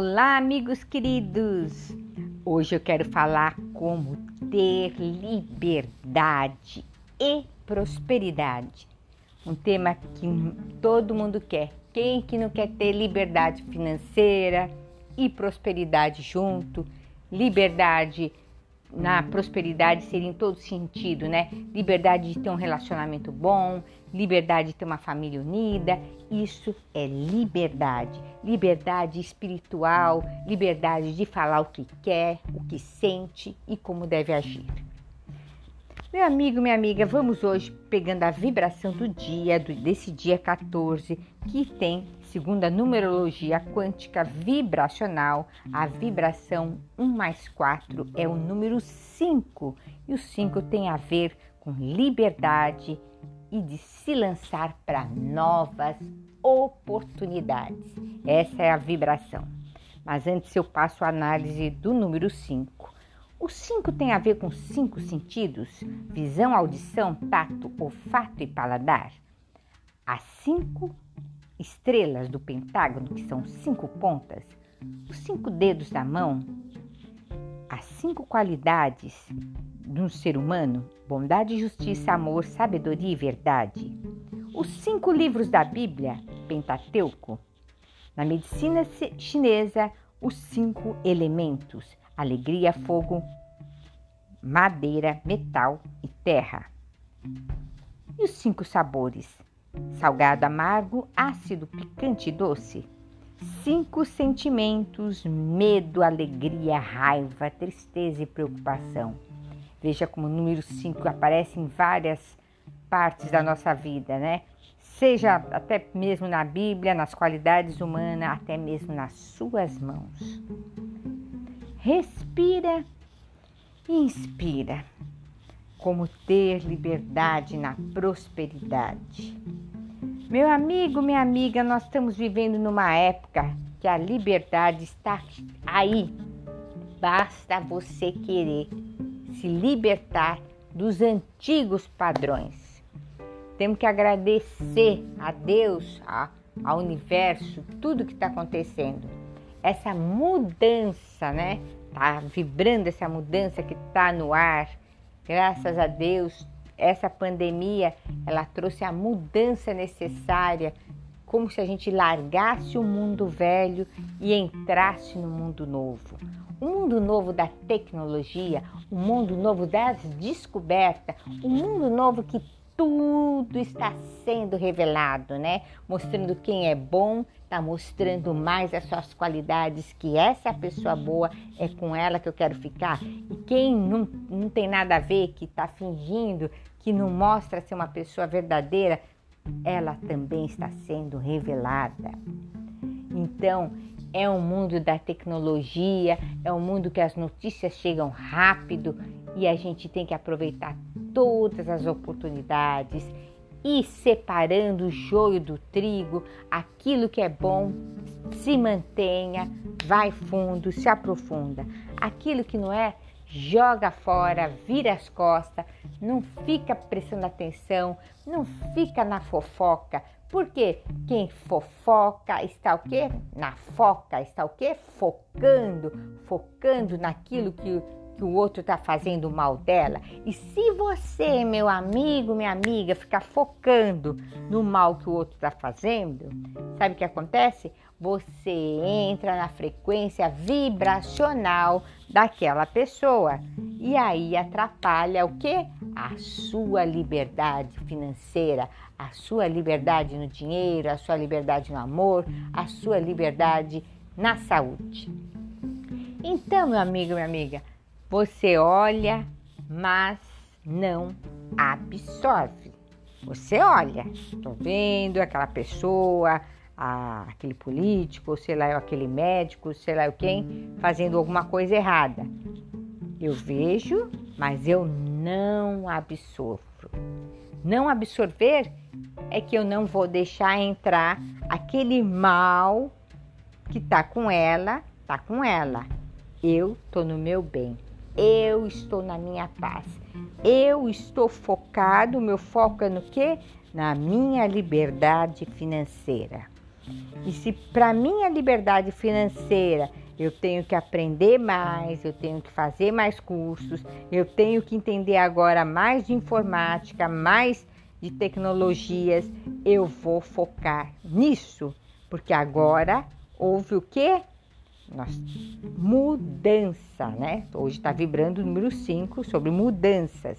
Olá, amigos queridos! Hoje eu quero falar como ter liberdade e prosperidade. Um tema que todo mundo quer. Quem que não quer ter liberdade financeira e prosperidade junto? Liberdade na prosperidade seria em todo sentido, né? Liberdade de ter um relacionamento bom, liberdade de ter uma família unida. Isso é liberdade. Liberdade espiritual, liberdade de falar o que quer, o que sente e como deve agir. Meu amigo, minha amiga, vamos hoje pegando a vibração do dia, desse dia 14, que tem Segundo a numerologia quântica vibracional, a vibração 1 mais 4 é o número 5 e o 5 tem a ver com liberdade e de se lançar para novas oportunidades. Essa é a vibração. Mas antes eu passo a análise do número 5. O 5 tem a ver com cinco sentidos: visão, audição, tato, olfato e paladar. As cinco estrelas do pentágono, que são cinco pontas, os cinco dedos da mão, as cinco qualidades de um ser humano: bondade, justiça, amor, sabedoria e verdade. Os cinco livros da Bíblia, Pentateuco. Na medicina chinesa, os cinco elementos: alegria, fogo, madeira, metal e terra. E os cinco sabores: salgado, amargo, ácido, picante e doce. Cinco sentimentos: medo, alegria, raiva, tristeza e preocupação. Veja como o número 5 aparece em várias partes da nossa vida, né? Seja até mesmo na Bíblia, nas qualidades humanas, até mesmo nas suas mãos. Respira e inspira. Como ter liberdade na prosperidade. Meu amigo, minha amiga, nós estamos vivendo numa época que a liberdade está aí. Basta você querer se libertar dos antigos padrões. Temos que agradecer a Deus, a, ao universo, tudo que está acontecendo. Essa mudança, né? Tá vibrando essa mudança que está no ar. Graças a Deus, essa pandemia ela trouxe a mudança necessária, como se a gente largasse o mundo velho e entrasse no mundo novo. O mundo novo da tecnologia, o mundo novo das descobertas, o mundo novo que tudo está sendo revelado, né? Mostrando quem é bom, está mostrando mais as suas qualidades, que essa pessoa boa é com ela que eu quero ficar. E quem não, não tem nada a ver, que está fingindo, que não mostra ser uma pessoa verdadeira, ela também está sendo revelada. Então, é um mundo da tecnologia, é um mundo que as notícias chegam rápido e a gente tem que aproveitar todas as oportunidades e separando o joio do trigo, aquilo que é bom se mantenha, vai fundo, se aprofunda. Aquilo que não é, joga fora, vira as costas, não fica prestando atenção, não fica na fofoca, porque quem fofoca está o quê? Na foca, está o quê? Focando, focando naquilo que, que o outro está fazendo mal dela. E se você, meu amigo, minha amiga, ficar focando no mal que o outro está fazendo, sabe o que acontece? Você entra na frequência vibracional daquela pessoa e aí atrapalha o que? A sua liberdade financeira, a sua liberdade no dinheiro, a sua liberdade no amor, a sua liberdade na saúde. Então, meu amigo, minha amiga, você olha, mas não absorve. Você olha, estou vendo aquela pessoa, a, aquele político, sei lá, aquele médico, sei lá quem, fazendo alguma coisa errada. Eu vejo, mas eu não absorvo. Não absorver é que eu não vou deixar entrar aquele mal que tá com ela, tá com ela. Eu tô no meu bem. Eu estou na minha paz. Eu estou focado, meu foco é no quê? Na minha liberdade financeira. E se para minha liberdade financeira eu tenho que aprender mais, eu tenho que fazer mais cursos, eu tenho que entender agora mais de informática, mais de tecnologias, eu vou focar nisso, porque agora houve o quê? Nossa, mudança, né? Hoje está vibrando o número 5 sobre mudanças.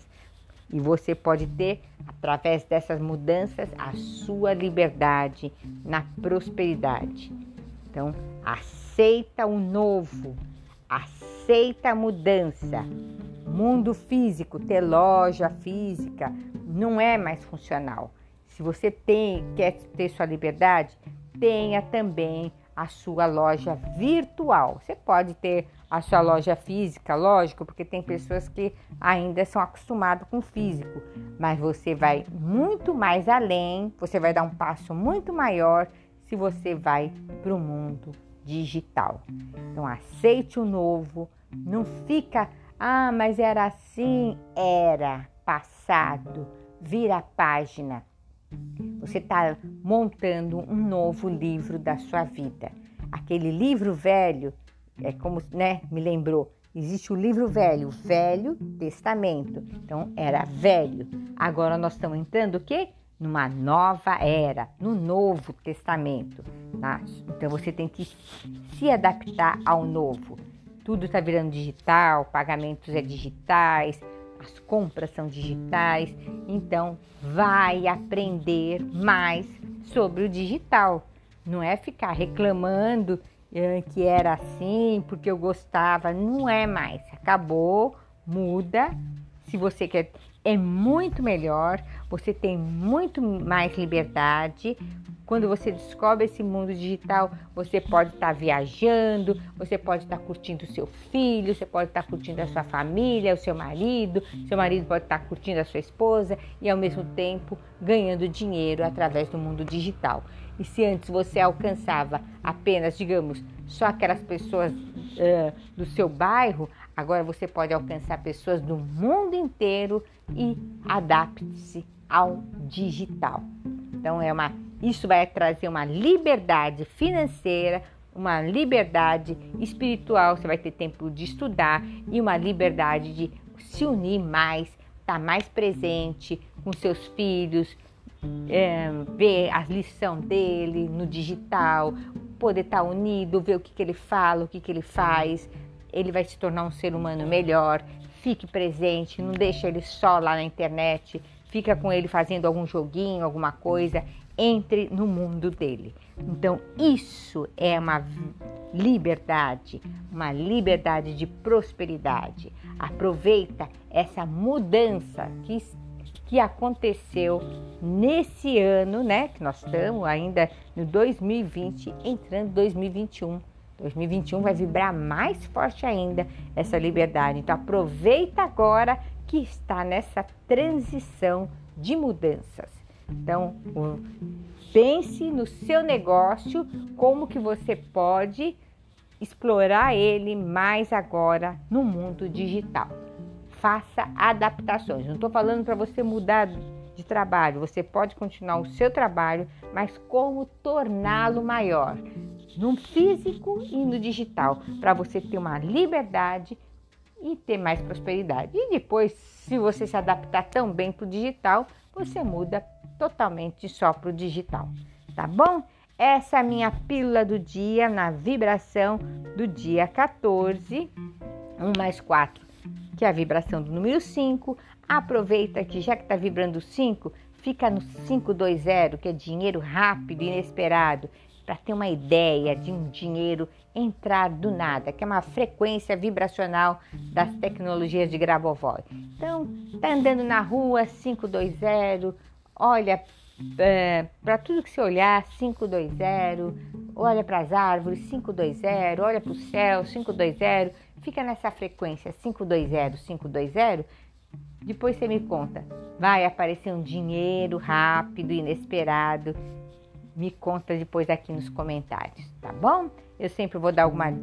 E você pode ter, através dessas mudanças, a sua liberdade na prosperidade. Então, aceita o novo, aceita a mudança. Mundo físico, ter loja física, não é mais funcional. Se você tem, quer ter sua liberdade, tenha também a sua loja virtual. Você pode ter a sua loja física, lógico, porque tem pessoas que ainda são acostumadas com o físico, mas você vai muito mais além, você vai dar um passo muito maior se você vai para o mundo digital. Então aceite o novo, não fica, ah, mas era assim, era passado, vira a página. Você está montando um novo livro da sua vida. Aquele livro velho, é como, né, me lembrou, existe o livro velho, Velho Testamento. Então era velho. Agora nós estamos entrando o quê? Numa nova era, no Novo Testamento. Tá? Então você tem que se adaptar ao novo. Tudo está virando digital, pagamentos é digitais, as compras são digitais, então vai aprender mais sobre o digital. Não é ficar reclamando que era assim porque eu gostava, não é mais. Acabou, muda. Se você quer, é muito melhor, você tem muito mais liberdade, quando você descobre esse mundo digital, você pode estar tá viajando, você pode estar tá curtindo o seu filho, você pode estar tá curtindo a sua família, o seu marido, seu marido pode estar tá curtindo a sua esposa e ao mesmo tempo ganhando dinheiro através do mundo digital. E se antes você alcançava apenas, digamos, só aquelas pessoas uh, do seu bairro, agora você pode alcançar pessoas do mundo inteiro e adapte-se ao digital. Então é uma isso vai trazer uma liberdade financeira, uma liberdade espiritual, você vai ter tempo de estudar e uma liberdade de se unir mais, estar tá mais presente com seus filhos, é, ver a lição dele no digital, poder estar tá unido, ver o que, que ele fala, o que, que ele faz. Ele vai se tornar um ser humano melhor. Fique presente, não deixe ele só lá na internet. Fica com ele fazendo algum joguinho, alguma coisa entre no mundo dele. Então, isso é uma liberdade, uma liberdade de prosperidade. Aproveita essa mudança que, que aconteceu nesse ano, né? Que nós estamos ainda no 2020, entrando em 2021. 2021 vai vibrar mais forte ainda essa liberdade. Então, aproveita agora que está nessa transição de mudanças. Então, pense no seu negócio, como que você pode explorar ele mais agora no mundo digital. Faça adaptações. Não estou falando para você mudar de trabalho, você pode continuar o seu trabalho, mas como torná-lo maior no físico e no digital, para você ter uma liberdade e ter mais prosperidade. E depois, se você se adaptar tão bem para o digital, você muda totalmente só para o digital, tá bom? Essa é a minha pílula do dia na vibração do dia 14, 1 mais 4, que é a vibração do número 5. Aproveita que já que está vibrando 5, fica no 520, que é dinheiro rápido inesperado, para ter uma ideia de um dinheiro entrar do nada, que é uma frequência vibracional das tecnologias de Grabovoi. Então, tá andando na rua 520, olha é, para tudo que você olhar 520, olha para as árvores 520, olha para o céu 520, fica nessa frequência 520, 520. Depois você me conta, vai aparecer um dinheiro rápido, inesperado. Me conta depois aqui nos comentários, tá bom? Eu sempre vou dar alguma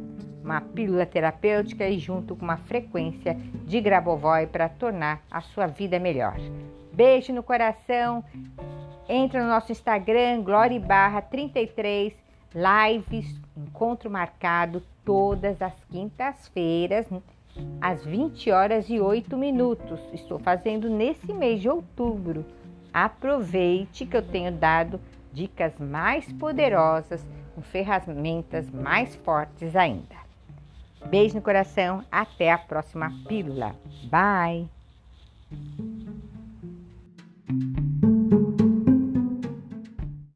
uma pílula terapêutica e junto com uma frequência de Grabovoi para tornar a sua vida melhor. Beijo no coração. Entra no nosso Instagram, Glória Barra 33 lives, encontro marcado todas as quintas-feiras, às 20 horas e 8 minutos. Estou fazendo nesse mês de outubro. Aproveite que eu tenho dado dicas mais poderosas com ferramentas mais fortes ainda. Beijo no coração, até a próxima pílula. Bye!